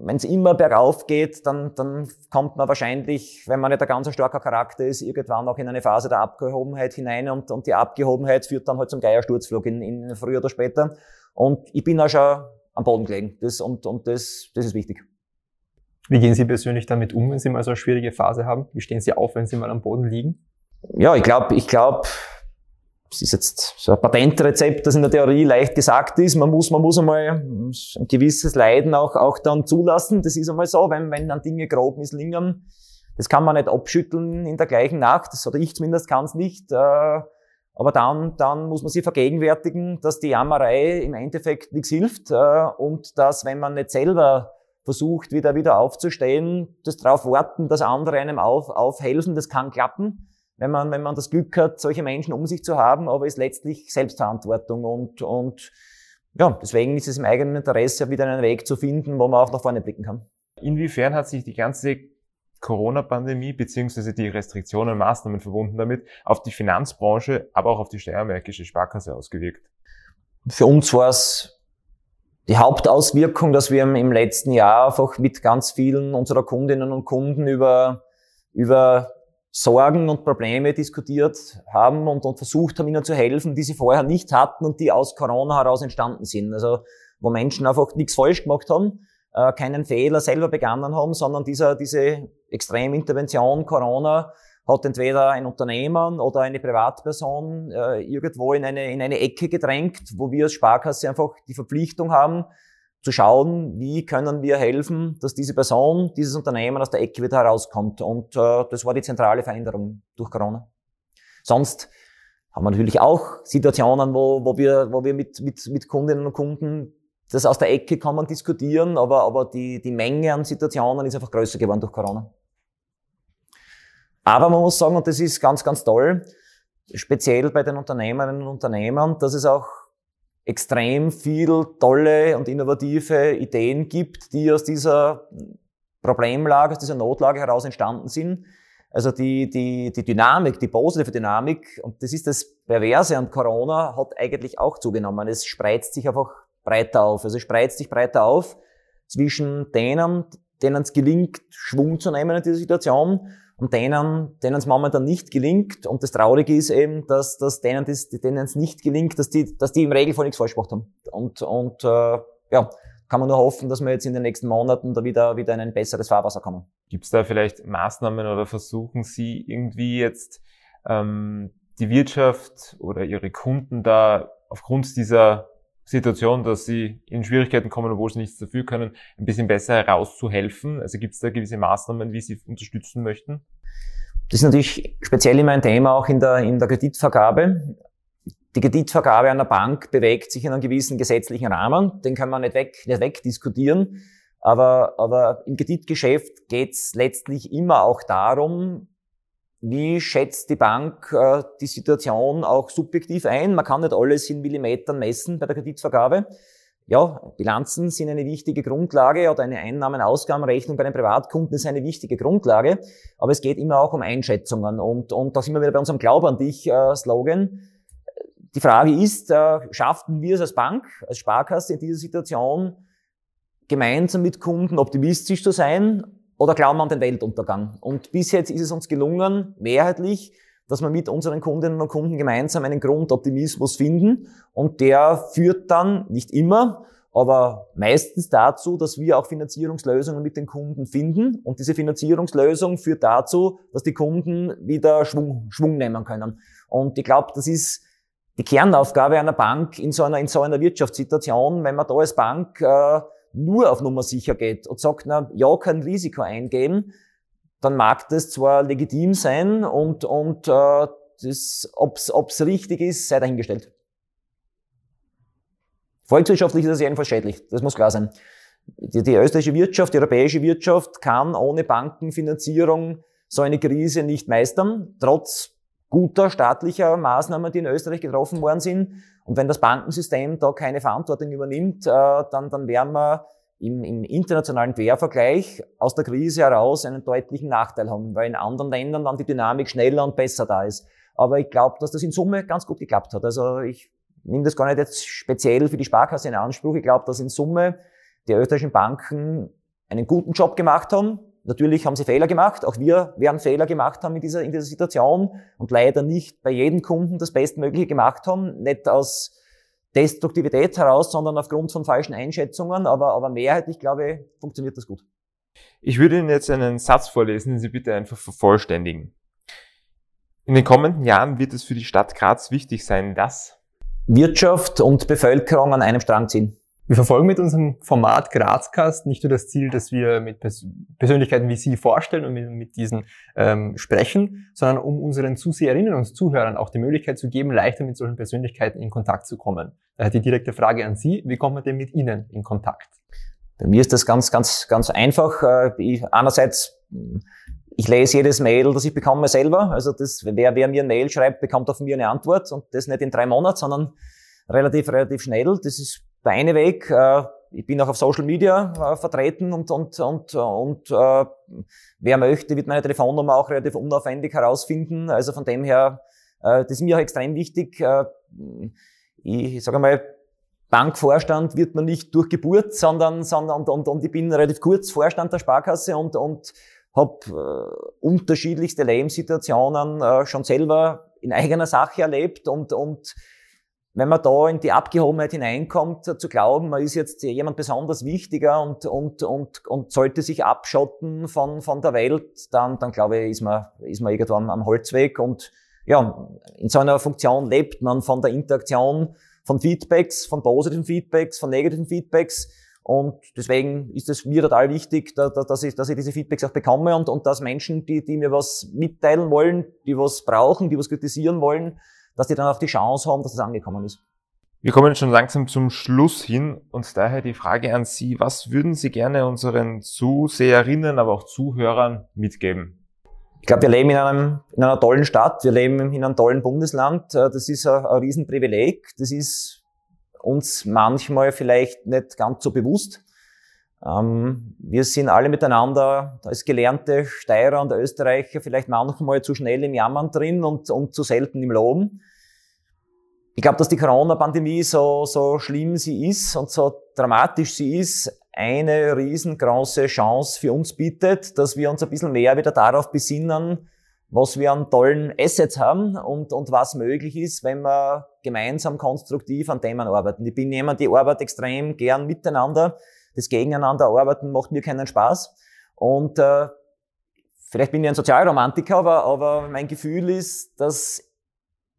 wenn es immer bergauf geht, dann, dann kommt man wahrscheinlich, wenn man nicht ein ganz starker Charakter ist, irgendwann auch in eine Phase der Abgehobenheit hinein und, und die Abgehobenheit führt dann halt zum Geiersturzflug in, in früher oder später. Und ich bin auch schon am Boden gelegen. Das, und und das, das ist wichtig. Wie gehen Sie persönlich damit um, wenn Sie mal so eine schwierige Phase haben? Wie stehen Sie auf, wenn Sie mal am Boden liegen? Ja, ich glaube, ich glaube, das ist jetzt so ein Patentrezept, das in der Theorie leicht gesagt ist. Man muss, man muss einmal ein gewisses Leiden auch, auch dann zulassen. Das ist einmal so, wenn, wenn dann Dinge grob misslingen. Das kann man nicht abschütteln in der gleichen Nacht. Das, oder ich zumindest kann es nicht. Äh, aber dann, dann muss man sich vergegenwärtigen, dass die Jammerei im Endeffekt nichts hilft äh, und dass, wenn man nicht selber versucht, wieder, wieder aufzustehen, das darauf warten, dass andere einem auf, aufhelfen, das kann klappen wenn man, wenn man das Glück hat, solche Menschen um sich zu haben, aber ist letztlich Selbstverantwortung und, und ja, deswegen ist es im eigenen Interesse, wieder einen Weg zu finden, wo man auch nach vorne blicken kann. Inwiefern hat sich die ganze Corona-Pandemie beziehungsweise die Restriktionen, Maßnahmen verbunden damit auf die Finanzbranche, aber auch auf die Steiermärkische Sparkasse ausgewirkt? Für uns war es die Hauptauswirkung, dass wir im letzten Jahr einfach mit ganz vielen unserer Kundinnen und Kunden über, über Sorgen und Probleme diskutiert haben und, und versucht haben, ihnen zu helfen, die sie vorher nicht hatten und die aus Corona heraus entstanden sind. Also wo Menschen einfach nichts falsch gemacht haben, äh, keinen Fehler selber begangen haben, sondern dieser, diese Extremintervention Corona hat entweder ein Unternehmen oder eine Privatperson äh, irgendwo in eine, in eine Ecke gedrängt, wo wir als Sparkasse einfach die Verpflichtung haben, zu schauen, wie können wir helfen, dass diese Person, dieses Unternehmen aus der Ecke wieder herauskommt. Und äh, das war die zentrale Veränderung durch Corona. Sonst haben wir natürlich auch Situationen, wo, wo wir, wo wir mit, mit, mit Kundinnen und Kunden das aus der Ecke kommen diskutieren, aber, aber die, die Menge an Situationen ist einfach größer geworden durch Corona. Aber man muss sagen, und das ist ganz, ganz toll, speziell bei den Unternehmerinnen und Unternehmern, dass es auch extrem viel tolle und innovative Ideen gibt, die aus dieser Problemlage, aus dieser Notlage heraus entstanden sind. Also die, die, die Dynamik, die positive Dynamik, und das ist das Perverse an Corona, hat eigentlich auch zugenommen. Es spreizt sich einfach breiter auf. Also es spreizt sich breiter auf zwischen denen, denen es gelingt, Schwung zu nehmen in dieser Situation und denen, denen es momentan nicht gelingt. Und das Traurige ist eben, dass, dass denen das, denen es nicht gelingt, dass die, dass die im Regelfall nichts falsch gemacht haben. Und, und äh, ja, kann man nur hoffen, dass wir jetzt in den nächsten Monaten da wieder, wieder in ein besseres Fahrwasser kommen. Gibt es da vielleicht Maßnahmen oder versuchen Sie irgendwie jetzt ähm, die Wirtschaft oder Ihre Kunden da aufgrund dieser Situation, dass sie in Schwierigkeiten kommen, obwohl sie nichts dafür können, ein bisschen besser herauszuhelfen? Also gibt es da gewisse Maßnahmen, wie Sie unterstützen möchten? Das ist natürlich speziell immer ein Thema auch in der, in der Kreditvergabe. Die Kreditvergabe einer Bank bewegt sich in einem gewissen gesetzlichen Rahmen. Den kann man nicht, weg, nicht wegdiskutieren. Aber, aber im Kreditgeschäft geht es letztlich immer auch darum, wie schätzt die Bank äh, die Situation auch subjektiv ein? Man kann nicht alles in Millimetern messen bei der Kreditvergabe. Ja, Bilanzen sind eine wichtige Grundlage oder eine Einnahmen-Ausgabenrechnung bei einem Privatkunden ist eine wichtige Grundlage. Aber es geht immer auch um Einschätzungen. Und, und da sind wir wieder bei unserem Glaub an dich äh, Slogan. Die Frage ist, äh, schafften wir es als Bank, als Sparkasse in dieser Situation, gemeinsam mit Kunden optimistisch zu sein oder glauben wir an den Weltuntergang? Und bis jetzt ist es uns gelungen, mehrheitlich, dass wir mit unseren Kundinnen und Kunden gemeinsam einen Grundoptimismus finden. Und der führt dann, nicht immer, aber meistens dazu, dass wir auch Finanzierungslösungen mit den Kunden finden. Und diese Finanzierungslösung führt dazu, dass die Kunden wieder Schwung, Schwung nehmen können. Und ich glaube, das ist die Kernaufgabe einer Bank in so einer, in so einer Wirtschaftssituation, wenn man da als Bank äh, nur auf Nummer sicher geht und sagt, na, ja, kein Risiko eingehen, dann mag das zwar legitim sein und, und äh, das, ob's, ob's richtig ist, sei dahingestellt. Volkswirtschaftlich ist das jedenfalls schädlich, das muss klar sein. Die, die österreichische Wirtschaft, die europäische Wirtschaft kann ohne Bankenfinanzierung so eine Krise nicht meistern, trotz guter staatlicher Maßnahmen, die in Österreich getroffen worden sind. Und wenn das Bankensystem da keine Verantwortung übernimmt, äh, dann, dann werden wir im, im internationalen Quervergleich aus der Krise heraus einen deutlichen Nachteil haben, weil in anderen Ländern dann die Dynamik schneller und besser da ist. Aber ich glaube, dass das in Summe ganz gut geklappt hat. Also ich nehme das gar nicht jetzt speziell für die Sparkasse in Anspruch. Ich glaube, dass in Summe die österreichischen Banken einen guten Job gemacht haben, Natürlich haben sie Fehler gemacht, auch wir werden Fehler gemacht haben in dieser, in dieser Situation und leider nicht bei jedem Kunden das Bestmögliche gemacht haben, nicht aus Destruktivität heraus, sondern aufgrund von falschen Einschätzungen, aber, aber mehrheitlich, glaube ich, funktioniert das gut. Ich würde Ihnen jetzt einen Satz vorlesen, den Sie bitte einfach vervollständigen. In den kommenden Jahren wird es für die Stadt Graz wichtig sein, dass Wirtschaft und Bevölkerung an einem Strang ziehen. Wir verfolgen mit unserem Format Grazcast nicht nur das Ziel, dass wir mit Pers Persönlichkeiten wie Sie vorstellen und mit, diesen ähm, sprechen, sondern um unseren Zuseherinnen und Zuhörern auch die Möglichkeit zu geben, leichter mit solchen Persönlichkeiten in Kontakt zu kommen. Daher die direkte Frage an Sie, wie kommt man denn mit Ihnen in Kontakt? Bei mir ist das ganz, ganz, ganz einfach. Äh, ich, einerseits, ich lese jedes Mail, das ich bekomme selber. Also das, wer, wer mir ein Mail schreibt, bekommt von mir eine Antwort und das nicht in drei Monaten, sondern relativ, relativ schnell. Das ist der eine Weg, äh, ich bin auch auf Social Media äh, vertreten und, und, und, und äh, wer möchte, wird meine Telefonnummer auch relativ unaufwendig herausfinden. Also von dem her, äh, das ist mir auch extrem wichtig. Äh, ich sage mal, Bankvorstand wird man nicht durch Geburt, sondern, sondern und, und, und ich bin relativ kurz Vorstand der Sparkasse und, und habe äh, unterschiedlichste Lebenssituationen äh, schon selber in eigener Sache erlebt und, und wenn man da in die Abgehobenheit hineinkommt, zu glauben, man ist jetzt jemand besonders wichtiger und, und, und, und sollte sich abschotten von, von der Welt, dann, dann glaube ich, ist man, ist man irgendwo am, am Holzweg. Und ja, in so einer Funktion lebt man von der Interaktion von Feedbacks, von positiven Feedbacks, von negativen Feedbacks. Und deswegen ist es mir total wichtig, dass ich, dass ich diese Feedbacks auch bekomme und, und dass Menschen, die, die mir was mitteilen wollen, die was brauchen, die was kritisieren wollen, dass die dann auch die Chance haben, dass es angekommen ist. Wir kommen schon langsam zum Schluss hin und daher die Frage an Sie, was würden Sie gerne unseren Zuseherinnen, aber auch Zuhörern mitgeben? Ich glaube, wir leben in, einem, in einer tollen Stadt, wir leben in einem tollen Bundesland. Äh, das ist ein, ein Riesenprivileg. Das ist uns manchmal vielleicht nicht ganz so bewusst. Ähm, wir sind alle miteinander als gelernte Steirer und Österreicher vielleicht manchmal zu schnell im Jammern drin und, und zu selten im Loben. Ich glaube, dass die Corona-Pandemie so, so schlimm sie ist und so dramatisch sie ist, eine riesengroße Chance für uns bietet, dass wir uns ein bisschen mehr wieder darauf besinnen, was wir an tollen Assets haben und, und was möglich ist, wenn wir gemeinsam konstruktiv an Themen arbeiten. Ich bin jemand, die arbeitet extrem gern miteinander. Das Gegeneinander arbeiten macht mir keinen Spaß. Und äh, vielleicht bin ich ein Sozialromantiker, aber, aber mein Gefühl ist, dass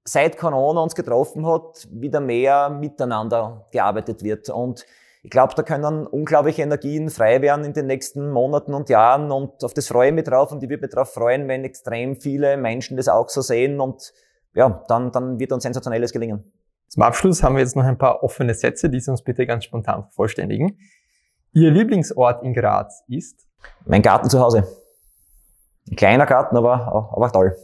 seit Corona uns getroffen hat, wieder mehr miteinander gearbeitet wird. Und ich glaube, da können unglaubliche Energien frei werden in den nächsten Monaten und Jahren und auf das freue ich mich drauf und ich würde mich darauf freuen, wenn extrem viele Menschen das auch so sehen und ja, dann, dann wird uns sensationelles gelingen. Zum Abschluss haben wir jetzt noch ein paar offene Sätze, die Sie uns bitte ganz spontan vervollständigen. Ihr Lieblingsort in Graz ist? Mein Garten zu Hause. Ein kleiner Garten, aber, aber toll.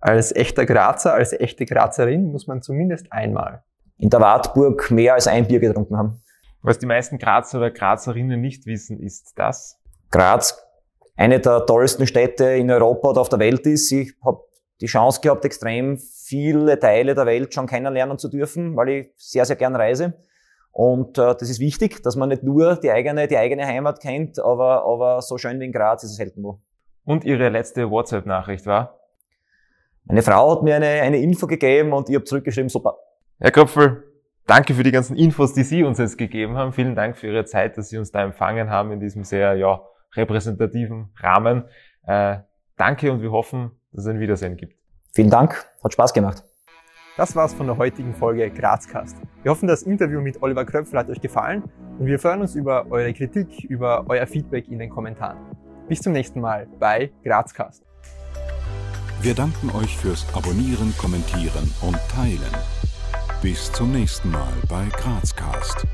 Als echter Grazer, als echte Grazerin muss man zumindest einmal in der Wartburg mehr als ein Bier getrunken haben. Was die meisten Grazer oder Grazerinnen nicht wissen, ist das? Graz eine der tollsten Städte in Europa oder auf der Welt ist. Ich habe die Chance gehabt, extrem viele Teile der Welt schon kennenlernen zu dürfen, weil ich sehr, sehr gern reise. Und äh, das ist wichtig, dass man nicht nur die eigene, die eigene Heimat kennt, aber, aber so schön wie in Graz ist es selten wo. Und Ihre letzte WhatsApp-Nachricht war? Meine Frau hat mir eine, eine Info gegeben und ich habe zurückgeschrieben, super. Herr Kröpfel, danke für die ganzen Infos, die Sie uns jetzt gegeben haben. Vielen Dank für Ihre Zeit, dass Sie uns da empfangen haben in diesem sehr ja, repräsentativen Rahmen. Äh, danke und wir hoffen, dass es ein Wiedersehen gibt. Vielen Dank, hat Spaß gemacht. Das war's von der heutigen Folge Grazcast. Wir hoffen, das Interview mit Oliver Kröpfel hat euch gefallen und wir freuen uns über eure Kritik, über euer Feedback in den Kommentaren. Bis zum nächsten Mal bei Grazcast. Wir danken euch fürs Abonnieren, Kommentieren und Teilen. Bis zum nächsten Mal bei Grazcast.